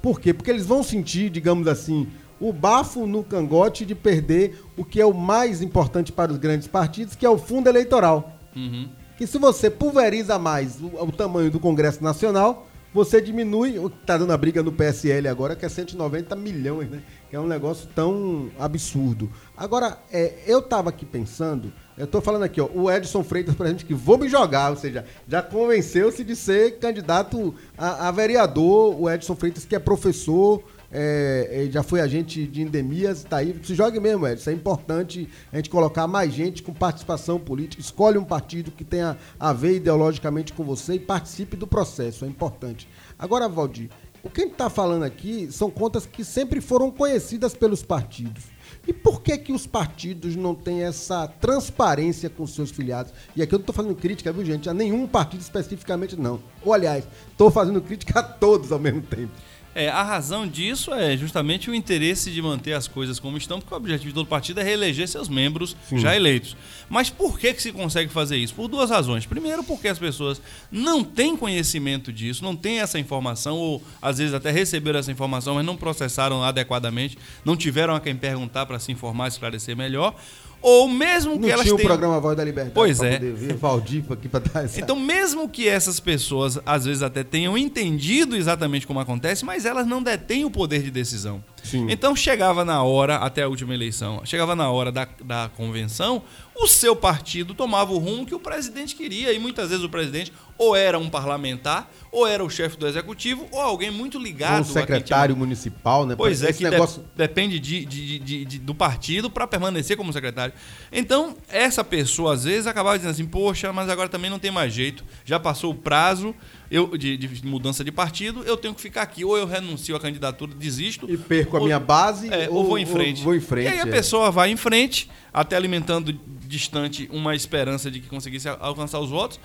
Speaker 2: Por quê? Porque eles vão sentir, digamos assim, o bafo no cangote de perder o que é o mais importante para os grandes partidos, que é o fundo eleitoral. Uhum. Que se você pulveriza mais o, o, tamanho do Congresso Nacional, você diminui, o que está dando a briga no PSL agora, que é 190 milhões, né? Que é um negócio tão absurdo. Agora, é, eu estava aqui pensando, eu estou falando aqui, ó, o Edson Freitas, por exemplo, que vou me jogar, ou seja, já convenceu-se de ser candidato a, a vereador, o Edson Freitas, que é professor, é, já foi agente de endemias, tá aí. Se jogue mesmo, Edson. Isso é importante a gente colocar mais gente com participação política. Escolhe um partido que tenha a ver ideologicamente com você e participe do processo. É importante. Agora, Valdir, o que a gente está falando aqui são contas que sempre foram conhecidas pelos partidos. E por que que os partidos não têm essa transparência com seus filiados? E aqui eu não estou fazendo crítica, viu, gente? A nenhum partido especificamente, não. Ou, aliás, estou fazendo crítica a todos ao mesmo tempo.
Speaker 1: É, a razão disso é justamente o interesse de manter as coisas como estão, porque o objetivo de todo partido é reeleger seus membros Sim. já eleitos. Mas por que, que se consegue fazer isso? Por duas razões. Primeiro, porque as pessoas não têm conhecimento disso, não têm essa informação, ou às vezes até receberam essa informação, mas não processaram adequadamente, não tiveram a quem perguntar para se informar, esclarecer melhor ou mesmo
Speaker 2: não
Speaker 1: que elas
Speaker 2: tinha
Speaker 1: tenham...
Speaker 2: o programa Voz da Liberdade
Speaker 1: pois é.
Speaker 2: Ver, Valdir aqui para dar essa...
Speaker 1: Então, mesmo que essas pessoas às vezes até tenham entendido exatamente como acontece, mas elas não detêm o poder de decisão. Sim. Então, chegava na hora, até a última eleição, chegava na hora da, da convenção, o seu partido tomava o rumo que o presidente queria. E muitas vezes o presidente ou era um parlamentar, ou era o chefe do executivo, ou alguém muito ligado.
Speaker 2: Um secretário municipal, né?
Speaker 1: Pois é, que negócio... de, depende de, de, de, de, do partido para permanecer como secretário. Então, essa pessoa, às vezes, acabava dizendo assim: poxa, mas agora também não tem mais jeito, já passou o prazo eu, de, de, mudança de partido, eu tenho que ficar aqui. Ou eu renuncio à candidatura, desisto.
Speaker 2: E perco ou, a minha base,
Speaker 1: é, ou, ou, vou em frente.
Speaker 2: Vou em frente. E
Speaker 1: aí a é. pessoa vai em frente, até alimentando distante uma esperança de que conseguisse alcançar os votos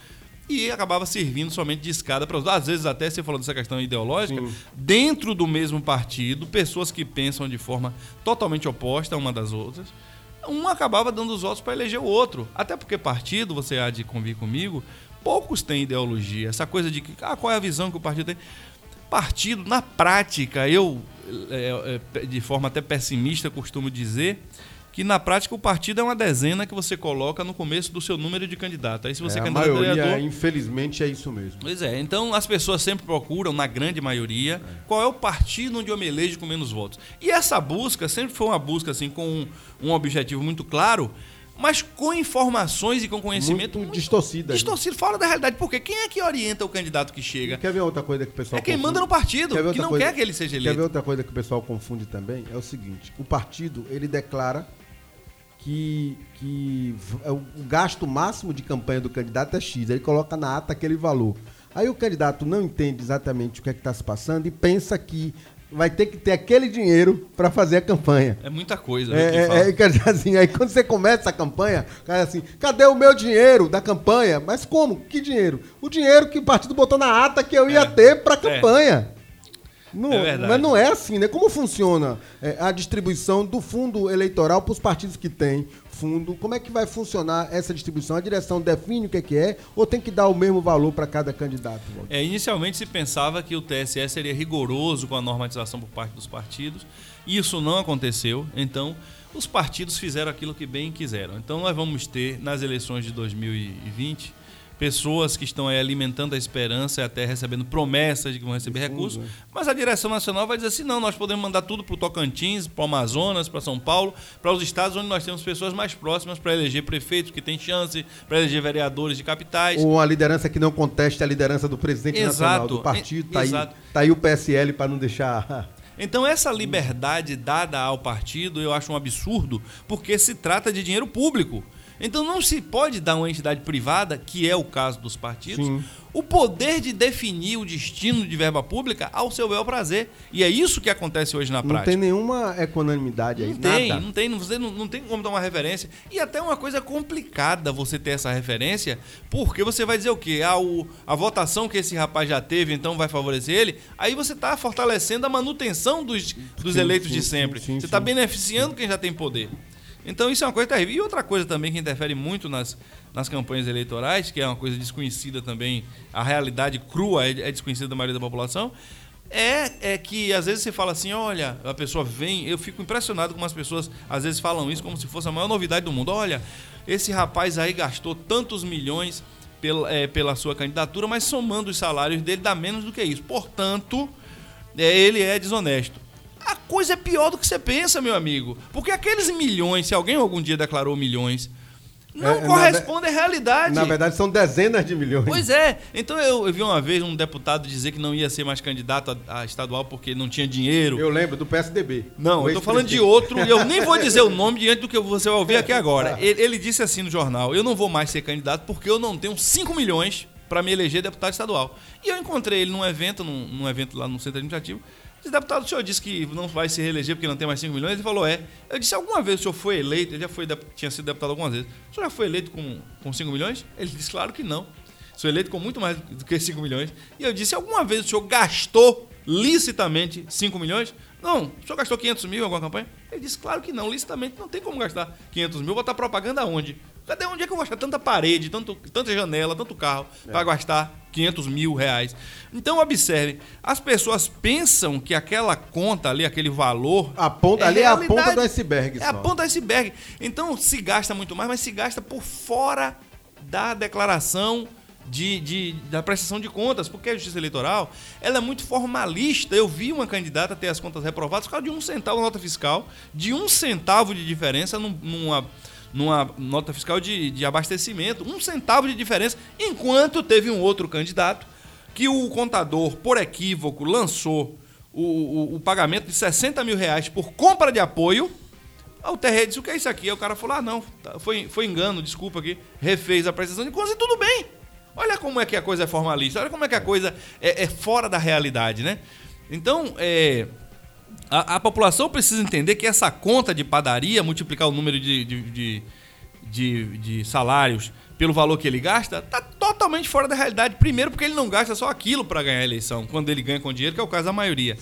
Speaker 1: e acabava servindo somente de escada para os às vezes até você falou dessa questão ideológica Sim. dentro do mesmo partido pessoas que pensam de forma totalmente oposta uma das outras um acabava dando os votos para eleger o outro até porque partido você há de convir comigo poucos têm ideologia essa coisa de que ah, qual é a visão que o partido tem partido na prática eu é, é, de forma até pessimista costumo dizer que na prática o partido é uma dezena que você coloca no começo do seu número de candidato. Aí se você
Speaker 2: é,
Speaker 1: é
Speaker 2: candidato a maioria, vereador, infelizmente é isso mesmo.
Speaker 1: Pois é, então as pessoas sempre procuram, na grande maioria, é. qual é o partido onde eu me elejo com menos votos. E essa busca sempre foi uma busca assim com um, um objetivo muito claro, mas com informações e com conhecimento
Speaker 2: muito, distorcida.
Speaker 1: Distorcido, fora da realidade. Porque quem é que orienta o candidato que chega?
Speaker 2: Quer ver outra coisa que o pessoal
Speaker 1: É quem confunde? manda no partido, que não coisa, quer que ele seja eleito.
Speaker 2: Quer ver outra coisa que o pessoal confunde também? É o seguinte, o partido, ele declara que, que é o gasto máximo de campanha do candidato é X. Ele coloca na ata aquele valor. Aí o candidato não entende exatamente o que é está se passando e pensa que vai ter que ter aquele dinheiro para fazer a campanha.
Speaker 1: É muita coisa.
Speaker 2: É, é, é, quer dizer assim, aí quando você começa a campanha, cara assim, cadê o meu dinheiro da campanha? Mas como? Que dinheiro? O dinheiro que o partido botou na ata que eu ia é. ter para a é. campanha. Não, é mas não é assim, né? Como funciona é, a distribuição do fundo eleitoral para os partidos que têm fundo? Como é que vai funcionar essa distribuição? A direção define o que é, que é ou tem que dar o mesmo valor para cada candidato?
Speaker 1: É, inicialmente se pensava que o TSE seria rigoroso com a normatização por parte dos partidos. Isso não aconteceu, então os partidos fizeram aquilo que bem quiseram. Então nós vamos ter nas eleições de 2020 pessoas que estão aí alimentando a esperança e até recebendo promessas de que vão receber recursos. Né? Mas a direção nacional vai dizer assim: não, nós podemos mandar tudo para o Tocantins, para o Amazonas, para São Paulo, para os estados onde nós temos pessoas mais próximas para eleger prefeitos que têm chance, para eleger vereadores de capitais.
Speaker 2: Ou uma liderança que não conteste a liderança do presidente Exato. nacional, do partido. Está aí, tá aí o PSL para não deixar.
Speaker 1: Então, essa liberdade dada ao partido eu acho um absurdo, porque se trata de dinheiro público. Então não se pode dar uma entidade privada, que é o caso dos partidos,
Speaker 2: Sim.
Speaker 1: o poder de definir o destino de verba pública ao seu bel prazer. E é isso que acontece hoje na
Speaker 2: Não
Speaker 1: prática.
Speaker 2: tem nenhuma equanimidade aí,
Speaker 1: Não tem,
Speaker 2: nada.
Speaker 1: não tem, não, você não, não tem como dar uma referência. E até uma coisa complicada você ter essa referência, porque você vai dizer o quê? Ah, o, a votação que esse rapaz já teve, então vai favorecer ele. Aí você está fortalecendo a manutenção dos, dos
Speaker 2: Sim,
Speaker 1: eleitos
Speaker 2: sim,
Speaker 1: de sempre. você está beneficiando quem já tem poder. Então isso é uma coisa terrível. E outra coisa também que interfere muito nas, nas campanhas eleitorais, que é uma coisa desconhecida também, a realidade crua é, é desconhecida da maioria da população, é, é que às vezes você fala assim, olha, a pessoa vem, eu fico impressionado como as pessoas às vezes falam isso como se fosse a maior novidade do mundo. Olha, esse rapaz aí gastou tantos milhões pela, é, pela sua candidatura, mas somando os salários dele dá menos do que isso. Portanto, é, ele é desonesto. A coisa é pior do que você pensa, meu amigo. Porque aqueles milhões, se alguém algum dia declarou milhões, não
Speaker 2: É, é,
Speaker 1: corresponde à realidade.
Speaker 2: Na verdade, são dezenas de milhões.
Speaker 1: Pois é. Então eu, eu vi uma vez um deputado dizer que não ia ser mais candidato a, a estadual porque não tinha dinheiro.
Speaker 2: Eu lembro do PSDB.
Speaker 1: Não, eu tô falando de outro, e eu nem vou dizer o nome diante do que você vai ouvir aqui
Speaker 2: Tá.
Speaker 1: agora. Ele, ele disse assim no jornal: eu não vou mais ser candidato porque eu não tenho 5 milhões para me eleger deputado estadual. E eu encontrei ele num evento, num, num evento lá no centro administrativo. Disse, deputado, o senhor disse que não vai se reeleger porque não tem mais 5 milhões? Ele falou, é. Eu disse, alguma vez o senhor foi eleito? Ele já foi, tinha sido deputado algumas vezes. O senhor já foi eleito com, com 5 milhões? Ele disse, claro que não. Sou eleito com muito mais do que 5 milhões. E eu disse, alguma vez o senhor gastou licitamente 5 milhões? Não. O senhor gastou 500 mil em alguma campanha? Ele disse, claro que não. Licitamente não tem como gastar 500 mil. Botar propaganda aonde? Cadê onde é que eu vou achar tanta parede, tanto, tanta janela, tanto carro para gastar 500 mil reais? Então, observe. As pessoas pensam que aquela conta ali, aquele valor...
Speaker 2: A ponta, ali é a ponta do iceberg.
Speaker 1: É a
Speaker 2: só.
Speaker 1: ponta do iceberg. Então se gasta muito mais, mas se gasta por fora da declaração de, de- da prestação de contas, porque a justiça eleitoral ela é muito formalista. Eu vi uma candidata ter as contas reprovadas por causa de um centavo nota fiscal, de um centavo de diferença num- numa, numa nota fiscal de, de abastecimento, um centavo de diferença, enquanto teve um outro candidato que o contador, por equívoco, lançou o, o- o pagamento de 60 mil reais por compra de apoio. O TRE disse, o que é isso aqui? Aí o cara falou, ah, não, tá, foi, foi engano, desculpa aqui. Refez a prestação de contas e tudo bem. Olha como é que a coisa é formalista, olha como é que a coisa é, é fora da realidade, né? Então, é, a, a população precisa entender que essa conta de padaria, multiplicar o número de, de, de, de- de salários pelo valor que ele gasta, está totalmente fora da realidade. Primeiro, porque ele não gasta só aquilo para ganhar a eleição, quando ele ganha com dinheiro, que é o caso da maioria.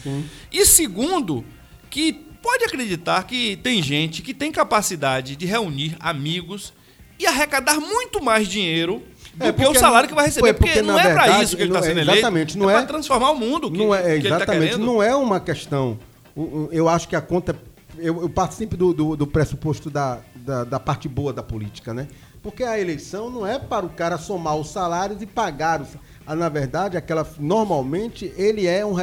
Speaker 1: E segundo, que pode acreditar que tem gente que tem capacidade de reunir amigos e arrecadar muito mais dinheiro do
Speaker 2: É,
Speaker 1: que o salário que vai receber.
Speaker 2: é,
Speaker 1: Porque,
Speaker 2: porque,
Speaker 1: não é para isso que ele está
Speaker 2: é-
Speaker 1: sendo eleito.
Speaker 2: exatamente, não
Speaker 1: é
Speaker 2: é-
Speaker 1: para transformar o mundo que,
Speaker 2: não é,
Speaker 1: tá
Speaker 2: exatamente, não é uma questão. Eu acho que a conta. Eu, eu parto sempre do, do, do pressuposto da, da, da parte boa da política, né? Porque a eleição não é para o cara somar os salários e pagar os. ah, Na verdade, aquela. Normalmente, ele é um.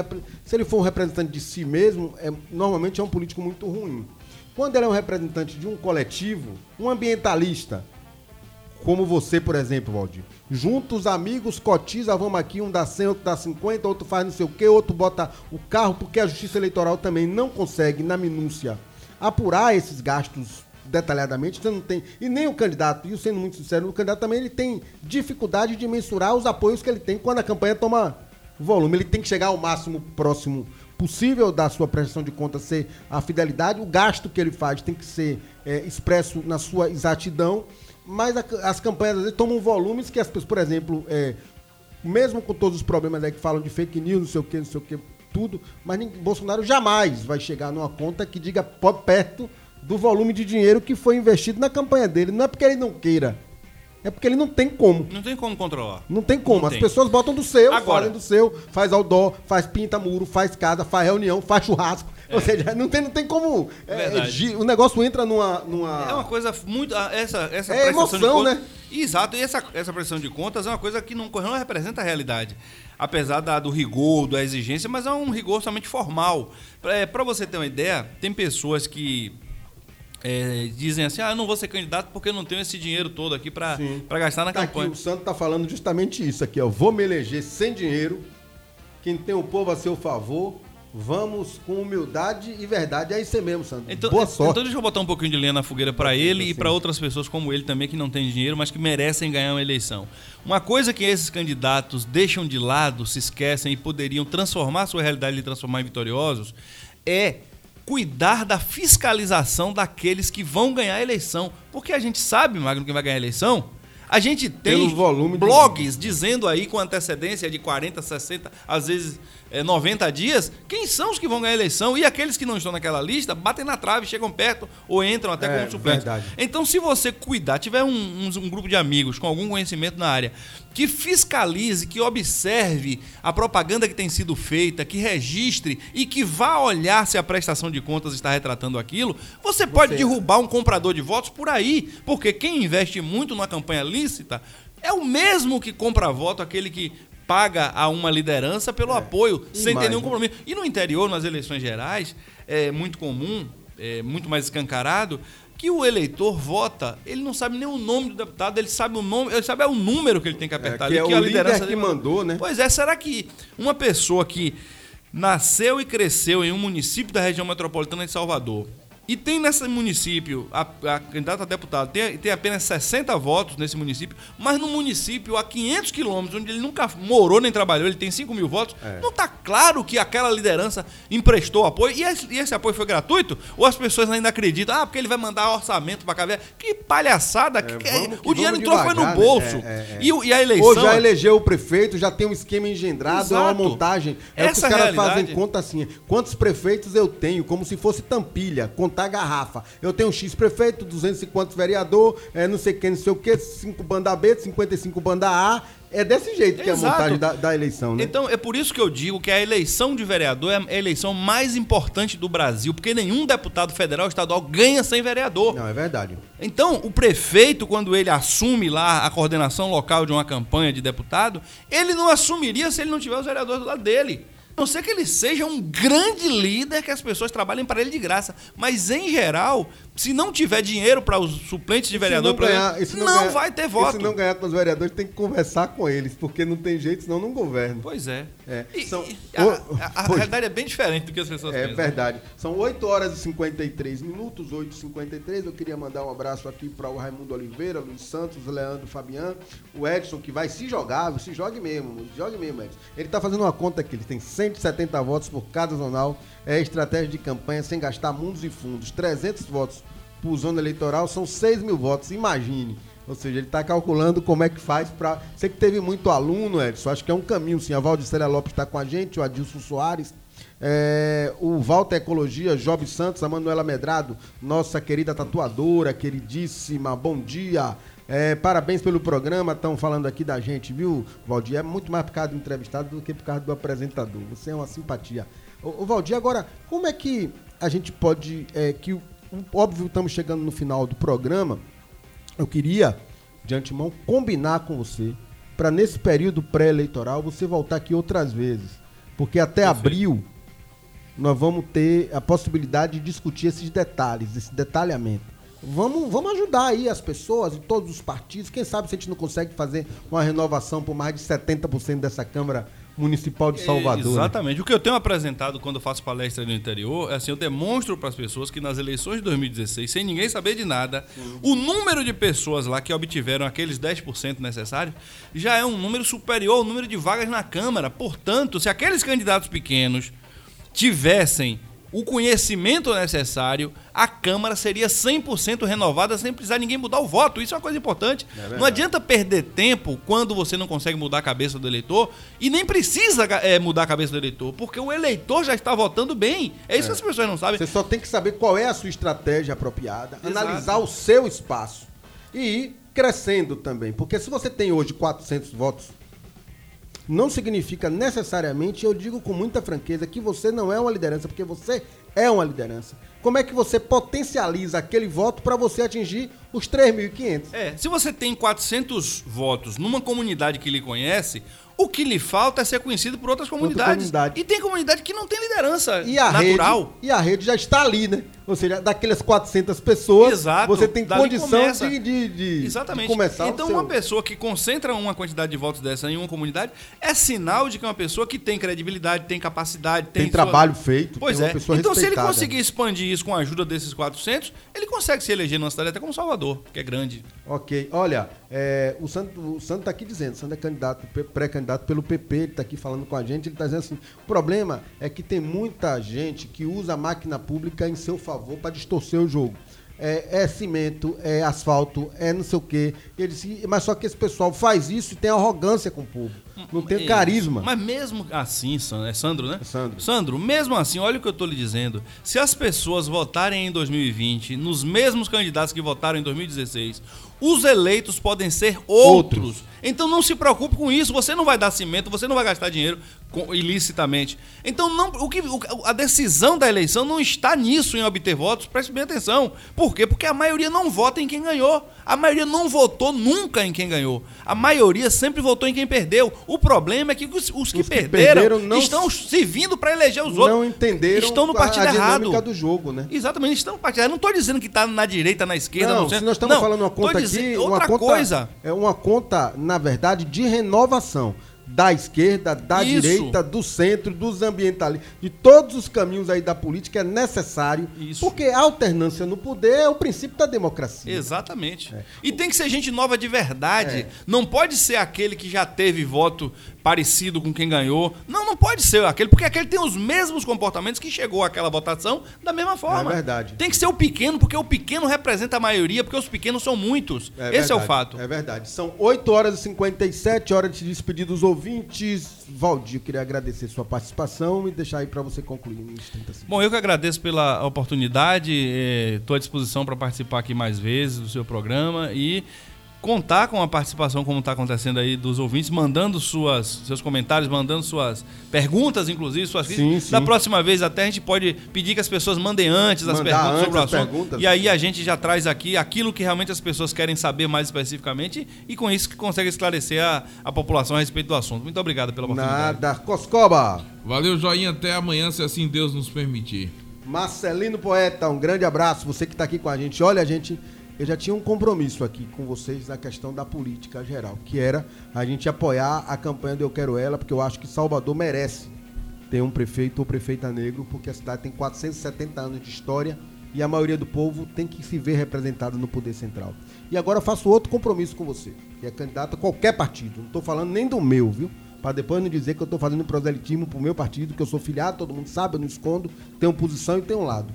Speaker 2: Se ele for um representante de si mesmo, é, normalmente é um político muito ruim. Quando ele é um representante de um coletivo, um ambientalista, como você, por exemplo, Valdir. Junta os amigos, cotiza, vamos aqui, um dá 100, outro dá 50, outro faz não sei o quê, outro bota o carro, porque a Justiça Eleitoral também não consegue, na minúcia, apurar esses gastos detalhadamente. Você não tem. E nem o candidato, e eu sendo muito sincero, o candidato também ele tem dificuldade de mensurar os apoios que ele tem quando a campanha toma volume. Ele tem que chegar ao máximo próximo possível da sua prestação de conta ser a fidelidade. O gasto que ele faz tem que ser é, expresso na sua exatidão. Mas a- as campanhas às vezes tomam volumes que as pessoas, por exemplo, é, mesmo com todos os problemas aí que falam de fake news, não sei o que, não sei o que, tudo, mas ninguém- Bolsonaro jamais vai chegar numa conta que diga perto do volume de dinheiro que foi investido na campanha dele. Não é porque ele não queira, é porque ele não tem como.
Speaker 1: Não tem como controlar.
Speaker 2: Não tem como.
Speaker 1: Não
Speaker 2: As
Speaker 1: tem.
Speaker 2: pessoas botam do seu,
Speaker 1: Agora-
Speaker 2: fazem do seu, faz outdoor, faz pinta muro, faz casa, faz reunião, faz churrasco. Ou seja, não tem, não tem como. é, o negócio entra numa. numa...
Speaker 1: É uma coisa muito. ah, Essa, essa
Speaker 2: É emoção,
Speaker 1: de contas.
Speaker 2: né?
Speaker 1: Exato, e essa, essa prestação de contas é uma coisa que não, não representa a realidade. Apesar da, do rigor, da exigência, mas é um rigor somente formal. Para você ter uma ideia, tem pessoas que é, dizem assim: ah, eu não vou ser candidato porque eu não tenho esse dinheiro todo aqui para gastar na
Speaker 2: Tá aqui,
Speaker 1: campanha.
Speaker 2: o Santo tá falando justamente isso aqui, ó. Vou me eleger sem dinheiro. Quem tem o povo a seu favor Vamos com humildade e verdade. É isso mesmo, Sandro.
Speaker 1: Então,
Speaker 2: Boa sorte.
Speaker 1: Então deixa eu botar um pouquinho de lenha na fogueira para ele e para outras pessoas como ele também que não têm dinheiro, mas que merecem ganhar uma eleição. Uma coisa que esses candidatos deixam de lado, se esquecem e poderiam transformar sua realidade e transformar em vitoriosos é cuidar da fiscalização daqueles que vão ganhar a eleição. Porque a gente sabe, Magno, quem vai ganhar a eleição. A gente tem blogs de... dizendo aí com antecedência de 40, 60, às vezes é, 90 dias, quem são os que vão ganhar a eleição? E aqueles que não estão naquela lista batem na trave, chegam perto ou entram até é, como suplentes. Então, se você cuidar, tiver um, um, um, grupo de amigos com algum conhecimento na área que fiscalize, que observe a propaganda que tem sido feita, que registre e que vá olhar se a prestação de contas está retratando aquilo, você pode você... derrubar um comprador de votos por aí, porque quem investe muito numa campanha lícita é o mesmo que compra voto, aquele que paga a uma liderança pelo é. apoio, sem ter nenhum compromisso. E no interior, nas eleições gerais, é muito comum, é muito mais escancarado, que o eleitor vota, ele não sabe nem o nome do deputado, ele sabe o nome, ele sabe é o número que ele tem que apertar. É,
Speaker 2: que é
Speaker 1: que
Speaker 2: o a liderança que mandou, né?
Speaker 1: Pois é, será que uma pessoa que nasceu e cresceu em um município da região metropolitana de Salvador, e tem nesse município, a, a candidata a deputado tem, tem apenas 60 votos nesse município, mas no município a 500 quilômetros, onde ele nunca morou nem trabalhou, ele tem 5 mil votos, é. não está claro que aquela liderança emprestou apoio e esse, e esse, apoio foi gratuito? Ou as pessoas ainda acreditam, ah, porque ele vai mandar orçamento para cá? Que palhaçada! É, que, que, o dinheiro entrou foi no né? bolso. Né? É, e, e, a eleição. Ou
Speaker 2: já elegeu o prefeito, já tem um esquema engendrado, Exato. é uma montagem. É Essa que os caras fazem conta assim: quantos prefeitos eu tenho, como se fosse tampilha botar a garrafa. Eu tenho X prefeito, 250 vereador, é, não sei quem, não sei o quê, 5 banda B, 55 banda A. É desse jeito que Exato. é a montagem da, da, eleição, né?
Speaker 1: Então, é por isso que eu digo que a eleição de vereador é a eleição mais importante do Brasil, porque nenhum deputado federal ou estadual ganha sem vereador.
Speaker 2: Não, é verdade.
Speaker 1: Então, o prefeito, quando ele assume lá a coordenação local de uma campanha de deputado, ele não assumiria se ele não tiver os vereadores do lado dele. Não ser que ele seja um grande líder que as pessoas trabalhem para ele de graça. Mas, em geral, se não tiver dinheiro para os suplentes de vereador, não, ganhar, exemplo, não, não ganhar, vai ter voto.
Speaker 2: Se não ganhar com os vereadores, tem que conversar com eles, porque não tem jeito, senão não governa.
Speaker 1: Pois é. é. E, São, e a, a, a realidade é bem diferente do que as pessoas
Speaker 2: é
Speaker 1: pensam.
Speaker 2: É verdade. São 8 horas e 53 minutos, 8 e 53 Eu queria mandar um abraço aqui para o Raimundo Oliveira, Luiz Santos, Leandro Fabian, o Edson, que vai se jogar, se jogue mesmo, jogue mesmo, Edson. Ele está fazendo uma conta aqui, ele tem 170 votos por cada zonal, é estratégia de campanha sem gastar mundos e fundos, 300 votos por zona eleitoral são 6 mil votos, imagine. Ou seja, ele está calculando como é que faz para. Sei que teve muito aluno, Edson, acho que é um caminho, sim. A Valdicélia Lopes está com a gente, o Adilson Soares, é, o Walter Ecologia, Job Santos, a Manuela Medrado, nossa querida tatuadora, queridíssima, bom dia. É, parabéns pelo programa, estão falando aqui da gente, viu, Valdir? É muito mais por causa do entrevistado do que por causa do apresentador. Você é uma simpatia. Ô, Valdir, agora, como é que a gente pode. É, que óbvio, estamos chegando no final do programa. Eu queria, de antemão, combinar com você para nesse período pré-eleitoral você voltar aqui outras vezes. Porque até Perfeito. abril nós vamos ter a possibilidade de discutir esses detalhes, esse detalhamento. Vamos, vamos ajudar aí as pessoas e todos os partidos. Quem sabe se a gente não consegue fazer uma renovação por mais de 70% dessa Câmara Municipal de Salvador.
Speaker 1: Exatamente. O que eu tenho apresentado quando eu faço palestra no interior é assim, eu demonstro para as pessoas que nas eleições de 2016, sem ninguém saber de nada, Sim. o número de pessoas lá que obtiveram aqueles 10% necessários já é um número superior ao número de vagas na Câmara. Portanto, se aqueles candidatos pequenos tivessem o conhecimento necessário, a Câmara seria 100% renovada sem precisar ninguém mudar o voto. Isso é uma coisa importante. É não adianta perder tempo quando você não consegue mudar a cabeça do eleitor e nem precisa é, mudar a cabeça do eleitor, porque o eleitor já está votando bem. É isso é. que as pessoas não sabem.
Speaker 2: Você só tem que saber qual é a sua estratégia apropriada, Exato. analisar o seu espaço e ir crescendo também. Porque se você tem hoje 400 votos não significa necessariamente, eu digo com muita franqueza, que você não é uma liderança, porque você é uma liderança. Como é que você potencializa aquele voto para você atingir os 3.500?
Speaker 1: É, se você tem 400 votos numa comunidade que lhe conhece, o que lhe falta é ser conhecido por outras comunidades.
Speaker 2: comunidade.
Speaker 1: E tem comunidade que não tem liderança
Speaker 2: E
Speaker 1: natural.
Speaker 2: rede, e a rede já está ali, né? Ou seja, daquelas 400 pessoas,
Speaker 1: Exato,
Speaker 2: você tem condição de, de, de-
Speaker 1: Exatamente.
Speaker 2: de começar
Speaker 1: então,
Speaker 2: seu-
Speaker 1: uma pessoa que concentra uma quantidade de votos dessa em uma comunidade é sinal de que é uma pessoa que tem credibilidade, tem capacidade, tem,
Speaker 2: tem, trabalho feito,
Speaker 1: Pois é. Então, se ele conseguir expandir isso com a ajuda desses 400, ele consegue se eleger numa cidade até como Salvador, que é grande.
Speaker 2: Ok, olha, é, o Santo está aqui dizendo, o Santo é candidato, pré-candidato pelo PP, ele está aqui falando com a gente, ele está dizendo assim, o problema é que tem muita gente que usa a máquina pública em seu favor para distorcer o jogo. É, é cimento, é asfalto, é não sei o quê. Ele disse, mas só que esse pessoal faz isso e tem arrogância com o povo. Não tem carisma.
Speaker 1: Mas mesmo assim, San- é Sandro, né?
Speaker 2: É Sandro.
Speaker 1: Sandro, mesmo assim, olha o que eu tô lhe dizendo. Se as pessoas votarem em 2020 nos mesmos candidatos que votaram em 2016, os eleitos podem ser outros.
Speaker 2: Outros.
Speaker 1: Então não se preocupe com isso. Você não vai dar cimento, você não vai gastar dinheiro com- ilicitamente. Então não, o que, o- a decisão da eleição não está nisso em obter votos. Preste bem atenção. Por quê? Porque a maioria não vota em quem ganhou. A maioria não votou nunca em quem ganhou. A maioria sempre votou em quem perdeu. O problema é que os, os que,
Speaker 2: Os que
Speaker 1: perderam,
Speaker 2: perderam não
Speaker 1: estão se vindo para eleger os outros.
Speaker 2: não entenderam
Speaker 1: Estão no
Speaker 2: a-
Speaker 1: partido
Speaker 2: a,
Speaker 1: errado.
Speaker 2: dinâmica do jogo, né?
Speaker 1: Exatamente, estão no partido errado. Não estou dizendo que está na direita, na esquerda,
Speaker 2: Não,
Speaker 1: no
Speaker 2: se
Speaker 1: centro.
Speaker 2: nós estamos
Speaker 1: Não,
Speaker 2: falando uma conta aqui,
Speaker 1: outra
Speaker 2: uma conta,
Speaker 1: coisa.
Speaker 2: é uma conta, na verdade, de renovação da esquerda, da
Speaker 1: Isso.
Speaker 2: direita, do centro, dos ambientalistas, de todos os caminhos aí da política é necessário,
Speaker 1: Isso.
Speaker 2: porque a alternância no poder é o princípio da democracia.
Speaker 1: Exatamente.
Speaker 2: É.
Speaker 1: E tem que ser gente nova de verdade.
Speaker 2: É.
Speaker 1: Não pode ser aquele que já teve voto parecido com quem ganhou. Não, não pode ser aquele, porque aquele tem os mesmos comportamentos que chegou àquela votação da mesma forma.
Speaker 2: É verdade.
Speaker 1: Tem que ser o pequeno, porque o pequeno representa a maioria, porque os pequenos são muitos.
Speaker 2: É
Speaker 1: Esse é o
Speaker 2: verdade,
Speaker 1: fato.
Speaker 2: É verdade. São 8 horas e 57, hora de se despedir dos ouvintes. Valdir, eu queria agradecer sua participação e deixar aí para você concluir uns 30 segundos.
Speaker 1: Bom, eu que agradeço pela oportunidade, estou à disposição para participar aqui mais vezes do seu programa e contar com a participação como está acontecendo aí dos ouvintes, mandando suas, seus comentários, mandando suas perguntas, inclusive, suas
Speaker 2: Sim, sim.
Speaker 1: Da próxima vez até a gente pode pedir que as pessoas mandem antes as
Speaker 2: Mandar
Speaker 1: perguntas
Speaker 2: antes
Speaker 1: sobre o
Speaker 2: as
Speaker 1: assunto.
Speaker 2: perguntas.
Speaker 1: E aí a gente já traz aqui aquilo que realmente as pessoas querem saber mais especificamente e com isso que consegue esclarecer a, a população a respeito do assunto. Muito obrigado pela oportunidade.
Speaker 2: Nada. Coscoba.
Speaker 3: Valeu, joinha. Até amanhã, se assim Deus nos permitir.
Speaker 2: Marcelino Poeta, um grande abraço. Você que está aqui com a gente. Olha, gente, eu já tinha um compromisso aqui com vocês na questão da política geral, que era a gente apoiar a campanha do Eu Quero Ela, porque eu acho que Salvador merece ter um prefeito ou prefeita negro, porque a cidade tem 470 anos de história e a maioria do povo tem que se ver representada no poder central. E agora eu faço outro compromisso com você, que é candidato a qualquer partido. Não estou falando nem do meu, viu? Para depois não dizer que eu estou fazendo proselitismo pro meu partido, que eu sou filiado, todo mundo sabe, eu não escondo, tenho posição e tenho um lado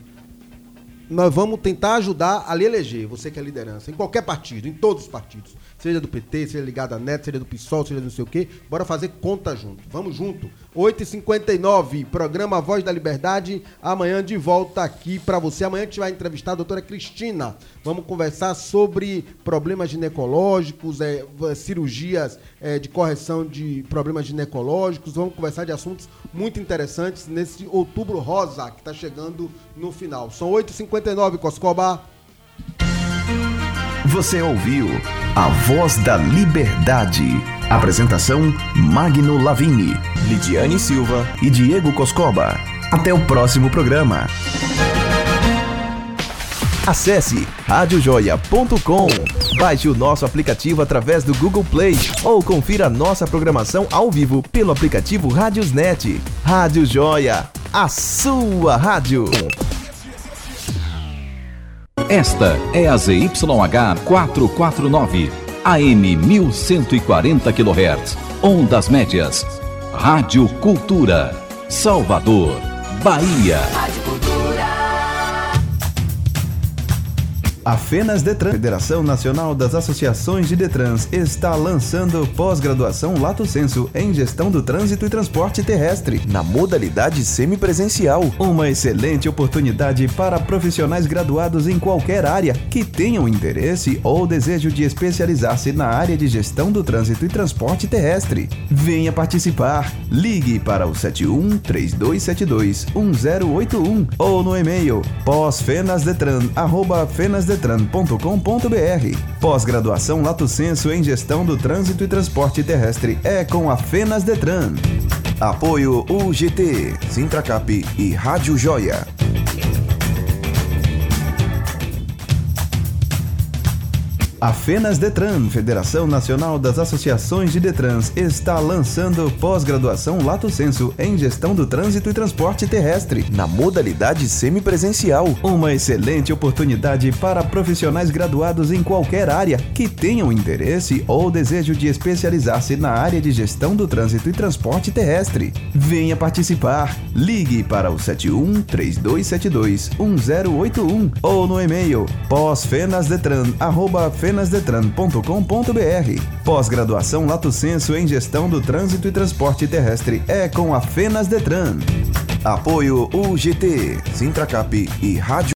Speaker 2: nós vamos tentar ajudar a lhe eleger, você que é liderança, em qualquer partido, em todos os partidos. Seja do PT, seja ligado à NET, seja do PSOL, seja não sei o quê. Bora fazer conta junto. Vamos junto. 8h59, programa Voz da Liberdade. Amanhã de volta aqui para você. Amanhã a gente vai entrevistar a doutora Cristina. Vamos conversar sobre problemas ginecológicos, é, cirurgias é, de correção de problemas ginecológicos. Vamos conversar de assuntos muito interessantes nesse outubro rosa que está chegando no final. São 8h59, Coscoba.
Speaker 4: Você ouviu A Voz da Liberdade. Apresentação: Magno Lavini, Lidiane Silva e Diego Coscoba. Até o próximo programa. Acesse radiojoia.com. Baixe o nosso aplicativo através do Google Play ou confira nossa programação ao vivo pelo aplicativo Rádiosnet. Rádio Joia, a sua rádio.
Speaker 5: Esta é a ZYH 449, AM 1140 kHz, ondas médias. Rádio Cultura, Salvador, Bahia.
Speaker 6: Rádio Cultura.
Speaker 4: A FENAS Detran, Federação Nacional das Associações de Detrans, está lançando pós-graduação Lato Senso em Gestão do Trânsito e Transporte Terrestre, na modalidade semipresencial. Uma excelente oportunidade para profissionais graduados em qualquer área que tenham interesse ou desejo de especializar-se na área de gestão do trânsito e transporte terrestre. Venha participar. Ligue para o 71 3272 1081 ou no e-mail pós-fenasdetran@fenasdetran.com.br. Pós-graduação Lato Senso em Gestão do Trânsito e Transporte Terrestre é com a Fenas Detran. Apoio UGT, Sintracap e Rádio Joia. A FENAS Detran, Federação Nacional das Associações de Detrans, está lançando pós-graduação Lato Senso em Gestão do Trânsito e Transporte Terrestre, na modalidade semipresencial. Uma excelente oportunidade para profissionais graduados em qualquer área que tenham interesse ou desejo de especializar-se na área de gestão do trânsito e transporte terrestre. Venha participar. Ligue para o 71 3272 1081 ou no e-mail pós-fenasdetran@fenasdetran fenasdetran.com.br. Pós-graduação Lato Senso em Gestão do Trânsito e Transporte Terrestre é com a Fenas Detran. Apoio UGT, Sintracap e Rádio